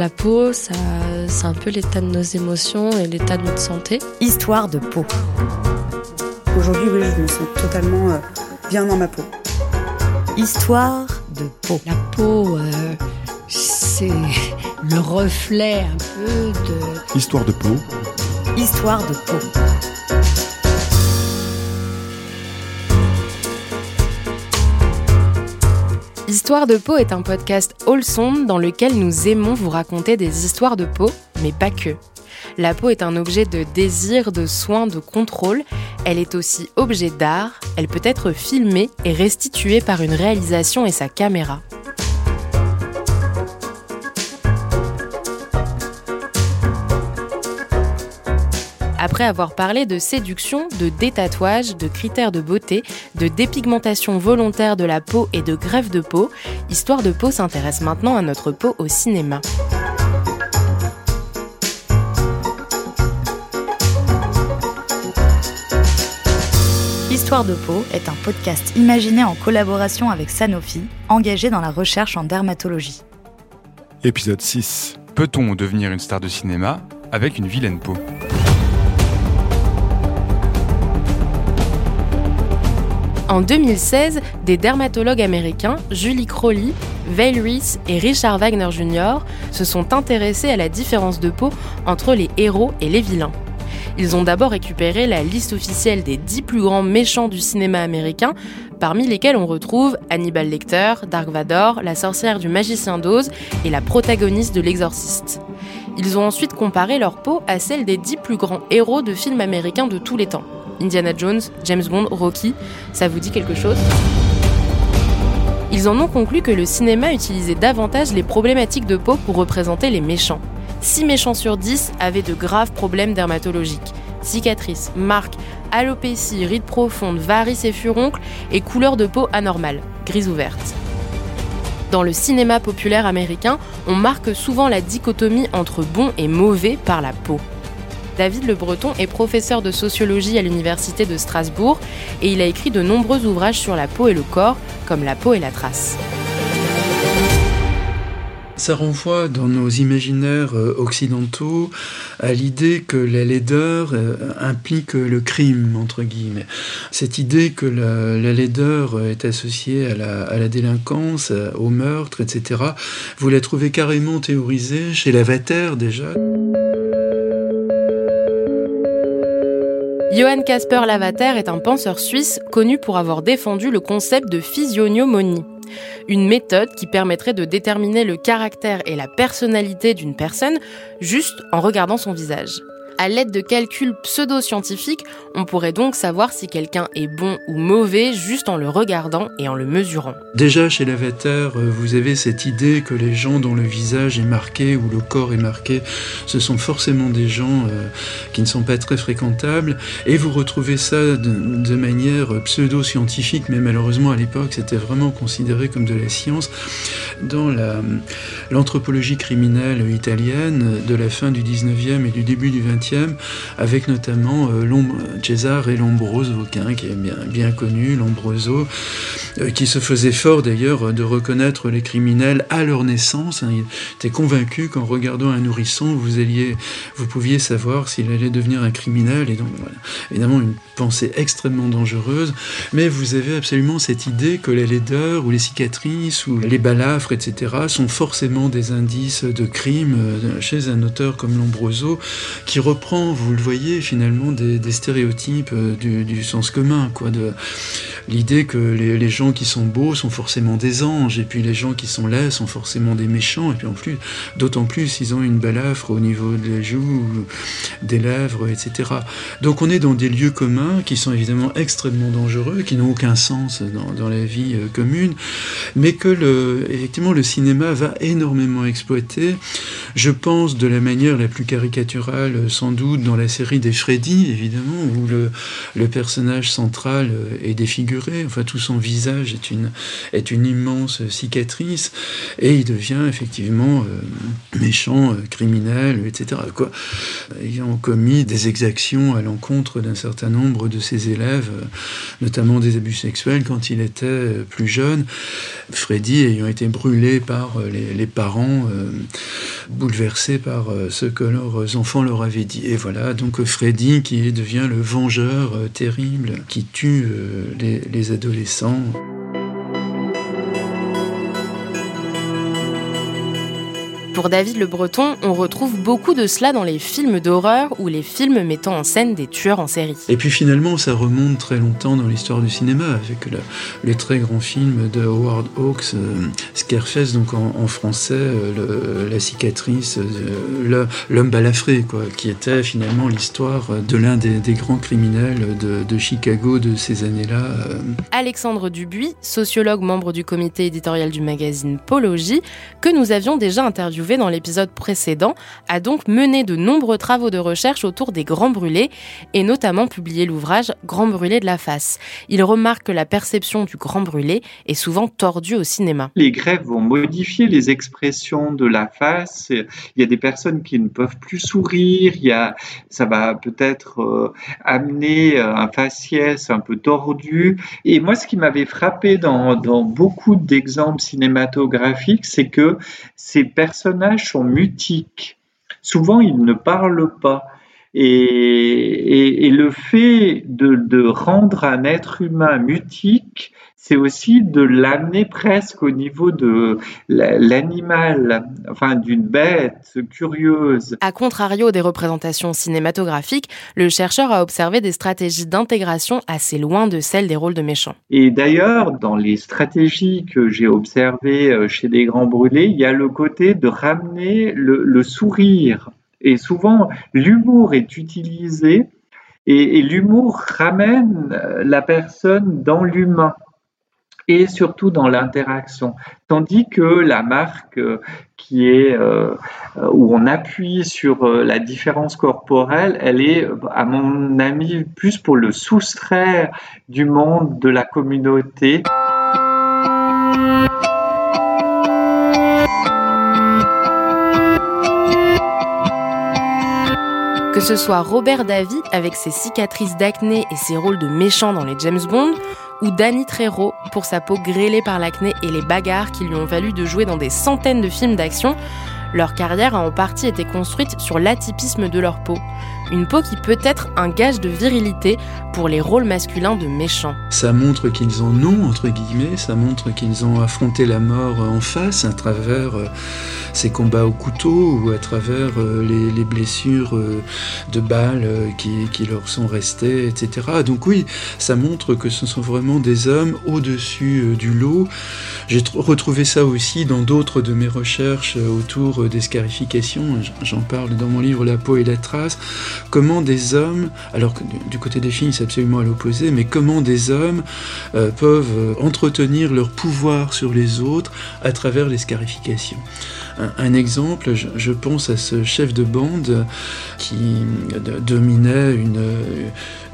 la peau, ça, c'est un peu l'état de nos émotions et l'état de notre santé. Histoire de peau. Aujourd'hui, oui, je me sens totalement euh, bien dans ma peau. Histoire de peau. La peau, euh, c'est le reflet un peu de... Histoire de peau. Histoire de peau. Histoire de peau est un podcast wholesome dans lequel nous aimons vous raconter des histoires de peau, mais pas que. La peau est un objet de désir, de soin, de contrôle. Elle est aussi objet d'art. Elle peut être filmée et restituée par une réalisation et sa caméra. Après avoir parlé de séduction, de détatouage, de critères de beauté, de dépigmentation volontaire de la peau et de greffe de peau, Histoire de peau s'intéresse maintenant à notre peau au cinéma. Histoire de peau est un podcast imaginé en collaboration avec Sanofi, engagé dans la recherche en dermatologie. Épisode 6. Peut-on devenir une star de cinéma avec une vilaine peau? En 2016, des dermatologues américains, Julie Crowley, Vale Reese et Richard Wagner Jr., se sont intéressés à la différence de peau entre les héros et les vilains. Ils ont d'abord récupéré la liste officielle des 10 plus grands méchants du cinéma américain, parmi lesquels on retrouve Hannibal Lecter, Dark Vador, la sorcière du magicien d'Oz et la protagoniste de l'Exorciste. Ils ont ensuite comparé leur peau à celle des 10 plus grands héros de films américains de tous les temps. Indiana Jones, James Bond, Rocky, ça vous dit quelque chose? Ils en ont conclu que le cinéma utilisait davantage les problématiques de peau pour représenter les méchants. 6 méchants sur 10 avaient de graves problèmes dermatologiques. Cicatrices, marques, alopécie, rides profondes, varices et furoncles et couleur de peau anormale, grise ouverte. Dans le cinéma populaire américain, on marque souvent la dichotomie entre bon et mauvais par la peau. David Le Breton est professeur de sociologie à l'Université de Strasbourg et il a écrit de nombreux ouvrages sur la peau et le corps, comme La peau et la trace. Ça renvoie dans nos imaginaires euh, occidentaux à l'idée que la laideur euh, implique le crime, entre guillemets. Cette idée que la, la laideur est associée à la, à la, délinquance, au meurtre, etc., vous la trouvez carrément théorisée chez Lavater déjà. Johann Casper Lavater est un penseur suisse connu pour avoir défendu le concept de physiognomonie, une méthode qui permettrait de déterminer le caractère et la personnalité d'une personne juste en regardant son visage. À l'aide de calculs pseudo-scientifiques, on pourrait donc savoir si quelqu'un est bon ou mauvais juste en le regardant et en le mesurant. Déjà chez Lavater, vous avez cette idée que les gens dont le visage est marqué ou le corps est marqué, ce sont forcément des gens euh, qui ne sont pas très fréquentables, et vous retrouvez ça de, de manière pseudo-scientifique, mais malheureusement à l'époque c'était vraiment considéré comme de la science, dans l'anthropologie criminelle italienne de la fin du 19e et du début du 20e avec notamment euh, Cesare Lombroso, hein, qui est bien, bien connu, Lombroso, euh, qui se faisait fort d'ailleurs de reconnaître les criminels à leur naissance. Hein. Il était convaincu qu'en regardant un nourrisson, vous, alliez, vous pouviez savoir s'il allait devenir un criminel. Et donc, évidemment, une pensée extrêmement dangereuse. Mais vous avez absolument cette idée que les laideurs ou les cicatrices ou les balafres, etc., sont forcément des indices de crime euh, chez un auteur comme Lombroso, qui reprend, vous le voyez, finalement, des, stéréotypes euh, du, du, sens commun, quoi, de l'idée que les, gens qui sont beaux sont forcément des anges, et puis les gens qui sont laids sont forcément des méchants, et puis en plus, d'autant plus, ils ont une balafre au niveau des joues, des lèvres, etc. Donc on est dans des lieux communs qui sont évidemment extrêmement dangereux, qui n'ont aucun sens dans, la vie euh, commune, mais que le, effectivement le cinéma va énormément exploiter, je pense de la manière la plus caricaturale sans doute dans la série des Freddy, évidemment, où le, le personnage central est défiguré, enfin tout son visage est une, est une immense cicatrice, et il devient effectivement euh, méchant, euh, criminel, etc. Quoi. Ayant commis des exactions à l'encontre d'un certain nombre de ses élèves, euh, notamment des abus sexuels quand il était plus jeune, Freddy ayant été brûlé par les, parents, euh, bouleversés par ce que leurs enfants leur avaient dit. Et voilà, donc Freddy qui devient le vengeur terrible qui tue les, les adolescents. Pour David Le Breton, on retrouve beaucoup de cela dans les films d'horreur ou les films mettant en scène des tueurs en série. Et puis finalement, ça remonte très longtemps dans l'histoire du cinéma avec le, très grand film de Howard Hawks, euh, Scarface, donc en, français, euh, la cicatrice, euh, l'homme balafré, quoi, qui était finalement l'histoire de l'un des, grands criminels de, de, Chicago de ces années-là. Alexandre Dubuis, sociologue membre du comité éditorial du magazine Pologie, que nous avions déjà interviewé dans l'épisode précédent, a donc mené de nombreux travaux de recherche autour des grands brûlés et notamment publié l'ouvrage Grand brûlé de la face. Il remarque que la perception du grand brûlé est souvent tordue au cinéma. Les grèves vont modifier les expressions de la face. Il y a des personnes qui ne peuvent plus sourire. Il y a, ça va peut-être euh, amener euh, un faciès un peu tordu. Et moi, ce qui m'avait frappé dans, dans beaucoup d'exemples cinématographiques, c'est que ces personnes sont mutiques. Souvent, ils ne parlent pas. Et, le fait de, rendre un être humain mutique, c'est aussi de l'amener presque au niveau de l'animal, enfin d'une bête curieuse. A contrario des représentations cinématographiques, le chercheur a observé des stratégies d'intégration assez loin de celles des rôles de méchants. Et d'ailleurs, dans les stratégies que j'ai observées euh, chez des grands brûlés, il y a le côté de ramener le sourire et souvent, l'humour est utilisé et, l'humour ramène la personne dans l'humain et surtout dans l'interaction. Tandis que la marque euh, qui est euh, où on appuie sur euh, la différence corporelle, elle est, à mon avis, plus pour le soustraire du monde de la communauté. Que ce soit Robert Davy avec ses cicatrices d'acné et ses rôles de méchant dans les James Bond, ou Danny Trejo pour sa peau grêlée par l'acné et les bagarres qui lui ont valu de jouer dans des centaines de films d'action, leur carrière a en partie été construite sur l'atypisme de leur peau, une peau qui peut être un gage de virilité pour les rôles masculins de méchants. Ça montre qu'ils en ont, entre guillemets, ça montre qu'ils ont affronté la mort en face à travers euh, ces combats au couteau ou à travers euh, les, blessures euh, de balles qui, leur sont restées, etc. Donc oui, ça montre que ce sont vraiment des hommes au-dessus du lot. J'ai retrouvé ça aussi dans d'autres de mes recherches autour des scarifications, j'en parle dans mon livre La peau et la trace, comment des hommes, alors que du côté des filles c'est absolument à l'opposé, mais comment des hommes euh, peuvent euh, entretenir leur pouvoir sur les autres à travers les scarifications. Un, exemple, je, pense à ce chef de bande qui dominait une,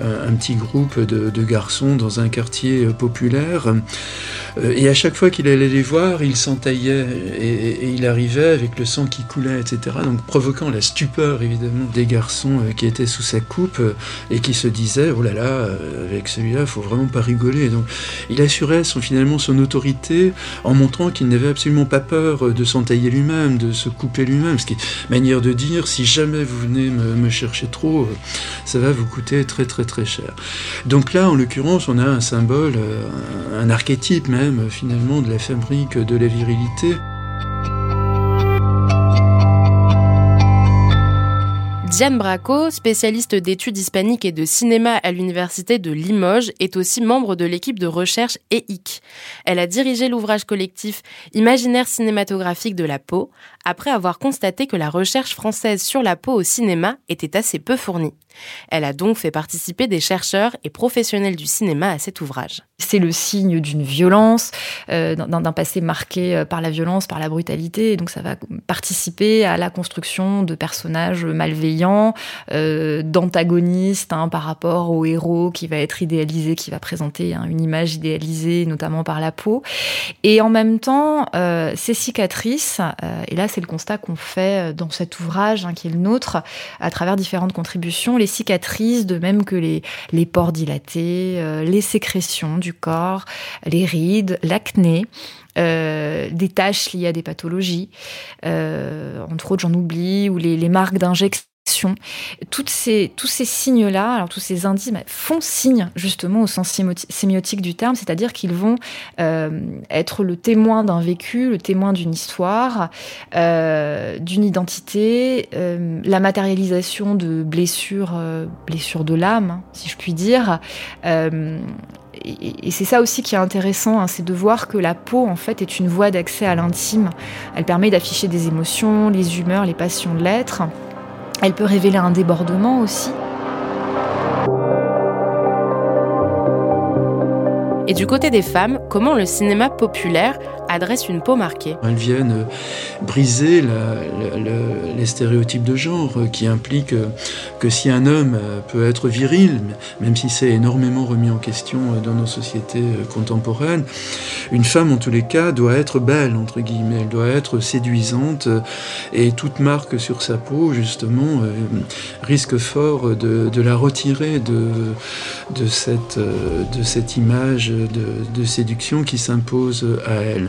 un, petit groupe de, garçons dans un quartier populaire. Euh, et à chaque fois qu'il allait les voir, il s'entaillait et, et, il arrivait avec le sang qui coulait, etc. Donc provoquant la stupeur évidemment des garçons qui étaient sous sa coupe et qui se disaient oh là là, avec celui-là, il faut vraiment pas rigoler. Donc il assurait son, finalement son autorité en montrant qu'il n'avait absolument pas peur de s'entailler lui-même, de se couper lui-même. Ce qui est manière de dire si jamais vous venez me, chercher trop, ça va vous coûter très très très cher. Donc là, en l'occurrence, on a un symbole, un archétype même de la fabrique de la virilité. Diane Braco, spécialiste d'études hispaniques et de cinéma à l'université de Limoges, est aussi membre de l'équipe de recherche EIC. Elle a dirigé l'ouvrage collectif Imaginaire cinématographique de la peau, après avoir constaté que la recherche française sur la peau au cinéma était assez peu fournie. Elle a donc fait participer des chercheurs et professionnels du cinéma à cet ouvrage. C'est le signe d'une violence, euh, d'un passé marqué euh, par la violence, par la brutalité, et donc ça va participer à la construction de personnages malveillants, euh, d'antagonistes hein, par rapport au héros qui va être idéalisé, qui va présenter hein, une image idéalisée, notamment par la peau. Et en même temps, ces cicatrices, et là c'est le constat qu'on fait dans cet ouvrage hein, qui est le nôtre, à travers différentes contributions, les cicatrices, de même que les, pores dilatés, euh, les sécrétions du corps, les rides, l'acné, des tâches liées à des pathologies, entre autres j'en oublie, ou les, les marques d'injection tous ces signes-là, alors tous ces indices bah, font signe justement au sens sémiotique du terme, c'est-à-dire qu'ils vont euh, être le témoin d'un vécu, le témoin d'une histoire, euh, d'une identité, euh, la matérialisation de blessures, blessures de l'âme, hein, si je puis dire. et, c'est ça aussi qui est intéressant, hein, c'est de voir que la peau en fait est une voie d'accès à l'intime. Elle permet d'afficher des émotions, les humeurs, les passions de l'être. Elle peut révéler un débordement aussi. Et du côté des femmes, comment le cinéma populaire adresse une peau marquée. Elles viennent euh, briser les stéréotypes de genre euh, qui impliquent euh, que si un homme peut être viril, même si c'est énormément remis en question dans nos sociétés contemporaines, une femme en tous les cas doit être belle, entre guillemets, elle doit être séduisante et toute marque sur sa peau, justement, risque fort de, la retirer de, de, cette, image de séduction qui s'impose à elle.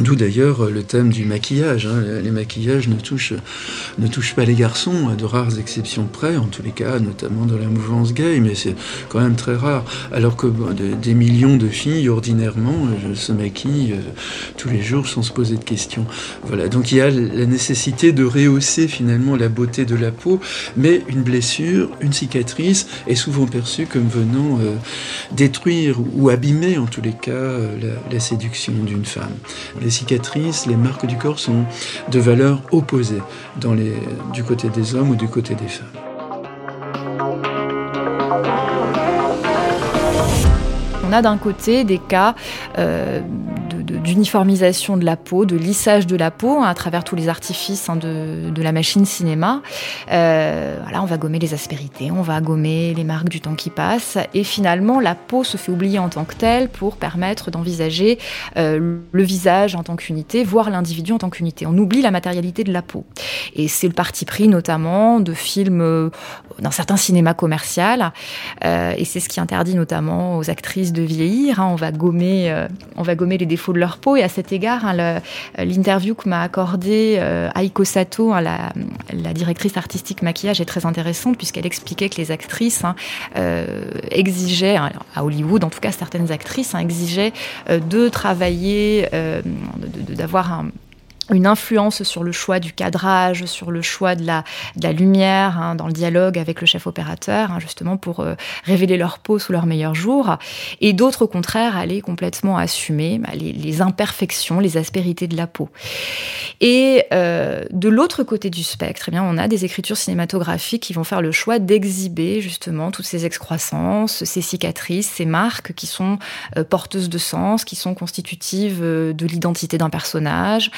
D'où d'ailleurs le thème du maquillage. Hein. Les maquillages ne touchent, pas les garçons, à de rares exceptions près, en tous les cas, notamment dans la mouvance gay, mais c'est quand même très rare. Alors que des millions de filles, ordinairement, euh, se maquillent euh, tous les jours sans se poser de questions. Voilà, donc il y a la nécessité de rehausser finalement la beauté de la peau, mais une blessure, une cicatrice est souvent perçue comme venant euh, détruire ou abîmer, en tous les cas, la, séduction d'une femme cicatrices, les marques du corps sont de valeurs opposées les, du côté des hommes ou du côté des femmes. On a d'un côté des cas euh, d'uniformisation de, la peau, de lissage de la peau hein, à travers tous les artifices hein, de, la machine cinéma. Euh, on va gommer les aspérités, on va gommer les marques du temps qui passe, et finalement la peau se fait oublier en tant que telle pour permettre d'envisager euh, le visage en tant qu'unité, voire l'individu en tant qu'unité. On oublie la matérialité de la peau, et c'est le parti pris notamment de films euh, d'un certain cinéma commercial, euh, et c'est ce qui interdit notamment aux actrices de vieillir. Hein. on va gommer, euh, on va gommer les défauts de leur peau. Et à cet égard, hein, l'interview que m'a accordée euh, Aiko Sato, hein, la, directrice artistique maquillage, est très intéressante puisqu'elle expliquait que les actrices euh, exigeaient, à Hollywood en tout cas certaines actrices, exigeaient de travailler, d'avoir un une influence sur le choix du cadrage, sur le choix de la, lumière, hein, dans le dialogue avec le chef opérateur, hein, justement pour euh, révéler leur peau sous leur meilleur jour. Et d'autres, au contraire, aller complètement assumer bah, les, imperfections, les aspérités de la peau. Et euh, de l'autre côté du spectre, eh bien, on a des écritures cinématographiques qui vont faire le choix d'exhiber justement toutes ces excroissances, ces cicatrices, ces marques qui sont euh, porteuses de sens, qui sont constitutives de l'identité d'un personnage.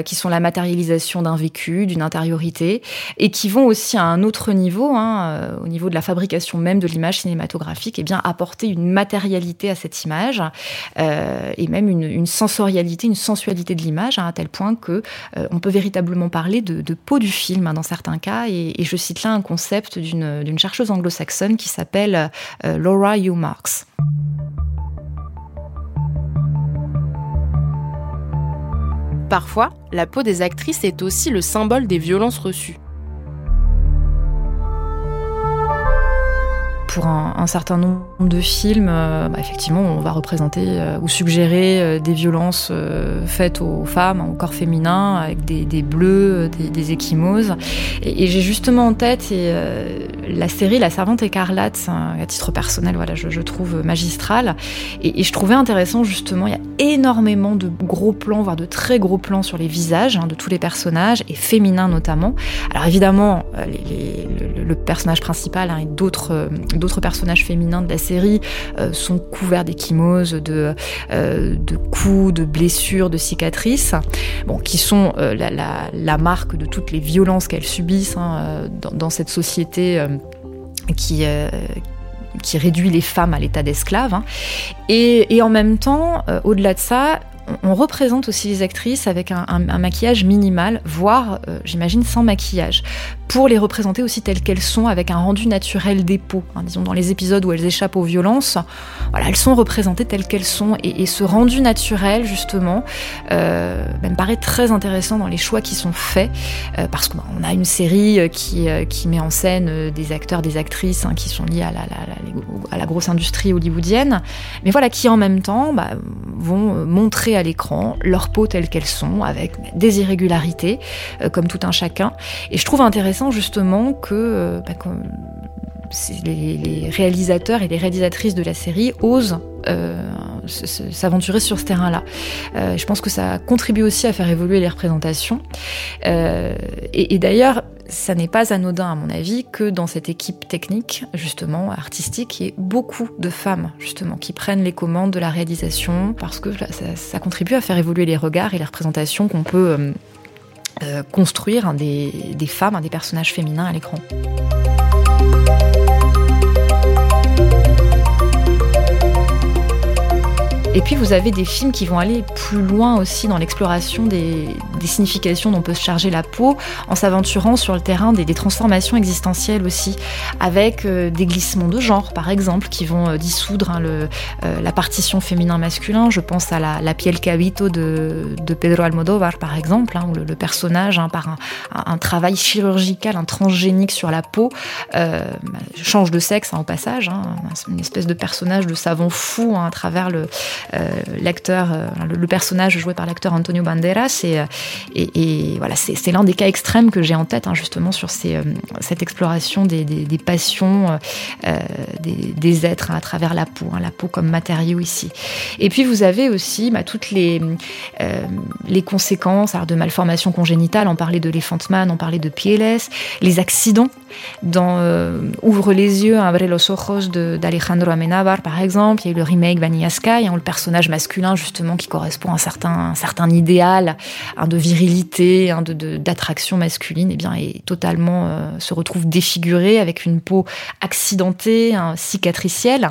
Qui sont la matérialisation d'un vécu, d'une intériorité, et qui vont aussi à un autre niveau, hein, euh, au niveau de la fabrication même de l'image cinématographique, et eh bien apporter une matérialité à cette image, euh, et même une, sensorialité, une sensualité de l'image, hein, à tel point que on peut véritablement parler de, peau du film hein, dans certains cas. Et, et, je cite là un concept d'une chercheuse anglo-saxonne qui s'appelle Laura Hugh Marks. Parfois, la peau des actrices est aussi le symbole des violences reçues. Pour un, certain nombre de films, euh, bah, effectivement, on va représenter euh, ou suggérer euh, des violences faites aux femmes, au corps féminin, avec des, bleus, des, des échymoses. Et, j'ai justement en tête la série La Servante écarlate, à titre personnel, voilà, je, trouve magistrale. Et, je trouvais intéressant, justement, il y a énormément de gros plans, voire de très gros plans sur les visages hein, de tous les personnages, et féminins notamment. Alors évidemment, le, personnage principal hein, et d'autres d'autres personnages féminins de la série euh, sont couverts d'échymoses, de, euh, de coups, de blessures, de cicatrices, qui sont euh, la, marque de toutes les violences qu'elles subissent hein, dans, cette société qui réduit les femmes à l'état d'esclaves. Hein. Et, en même temps, au-delà de ça, on représente aussi les actrices avec un, maquillage minimal, voire, j'imagine, sans maquillage, pour les représenter aussi telles qu'elles sont, avec un rendu naturel des peaux. Hein, disons, dans les épisodes où elles échappent aux violences, elles sont représentées telles qu'elles sont. Et, ce rendu naturel, justement, euh, bah, me paraît très intéressant dans les choix qui sont faits, euh, parce qu'on bah, a une série qui, met en scène des acteurs, des actrices hein, qui sont liés à la, à la, grosse industrie hollywoodienne, mais voilà, qui en même temps bah, vont montrer à l'écran leur peau telle qu'elles sont, avec des irrégularités, comme tout un chacun. Et je trouve intéressant justement que, euh, bah, les, réalisateurs et les réalisatrices de la série osent euh, s'aventurer sur ce terrain-là. Euh, je pense que ça contribue aussi à faire évoluer les représentations. et, d'ailleurs, ça n'est pas anodin à mon avis que dans cette équipe technique, justement, artistique, il y ait beaucoup de femmes, justement, qui prennent les commandes de la réalisation parce que ça, contribue à faire évoluer les regards et les représentations qu'on peut euh, construire des, des femmes, des personnages féminins à l'écran. Et puis vous avez des films qui vont aller plus loin aussi dans l'exploration des, significations dont peut se charger la peau, en s'aventurant sur le terrain des, transformations existentielles aussi, avec euh, des glissements de genre par exemple, qui vont euh, dissoudre hein, le, euh, la partition féminin-masculin. Je pense à la, la piel cabito de, de, Pedro Almodóvar par exemple, hein, où le, personnage, hein, par un, un, travail chirurgical, un transgénique sur la peau, change de sexe au passage, une espèce de personnage de savant fou à travers le, euh, l'acteur, euh, le, personnage joué par l'acteur Antonio Banderas. Et, euh, et, voilà, c'est l'un des cas extrêmes que j'ai en tête, hein, justement, sur cette exploration des, passions des, êtres à travers la peau, hein, la peau comme matériau ici. Et puis vous avez aussi bah, toutes les, conséquences alors, de malformations congénitales. On parlait de l'Elephant-Man, on parlait de PLS, les accidents dans Ouvre les yeux, Abre los ojos d'Alejandro Amenábar, par exemple. Il y a eu le remake Vanilla Sky, hein, le personnage masculin justement qui correspond à un certain, certain idéal un de virilité, un de, d'attraction masculine, et eh bien, et totalement euh, se retrouve défiguré avec une peau accidentée, cicatricielle.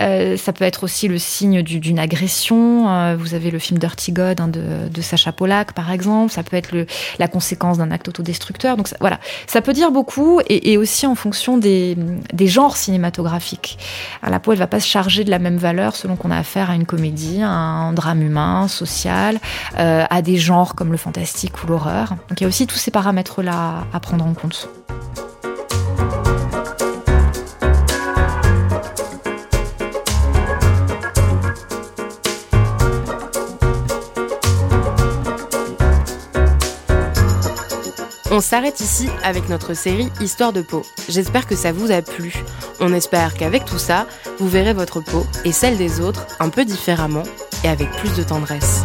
Euh, ça peut être aussi le signe d'une agression. Euh, vous avez le film Dirty God hein, de, Sacha Polak, par exemple. Ça peut être la conséquence d'un acte autodestructeur. Donc voilà, ça peut dire beaucoup et, aussi en fonction des, des genres cinématographiques. la peau, elle va pas se charger de la même valeur selon qu'on a affaire à une comédie, à un drame humain, social, euh, à des genres comme le fantastique ou l'horreur. Donc il y a aussi tous ces paramètres-là à prendre en compte. On s'arrête ici avec notre série Histoire de peau. J'espère que ça vous a plu. On espère qu'avec tout ça, vous verrez votre peau et celle des autres un peu différemment et avec plus de tendresse.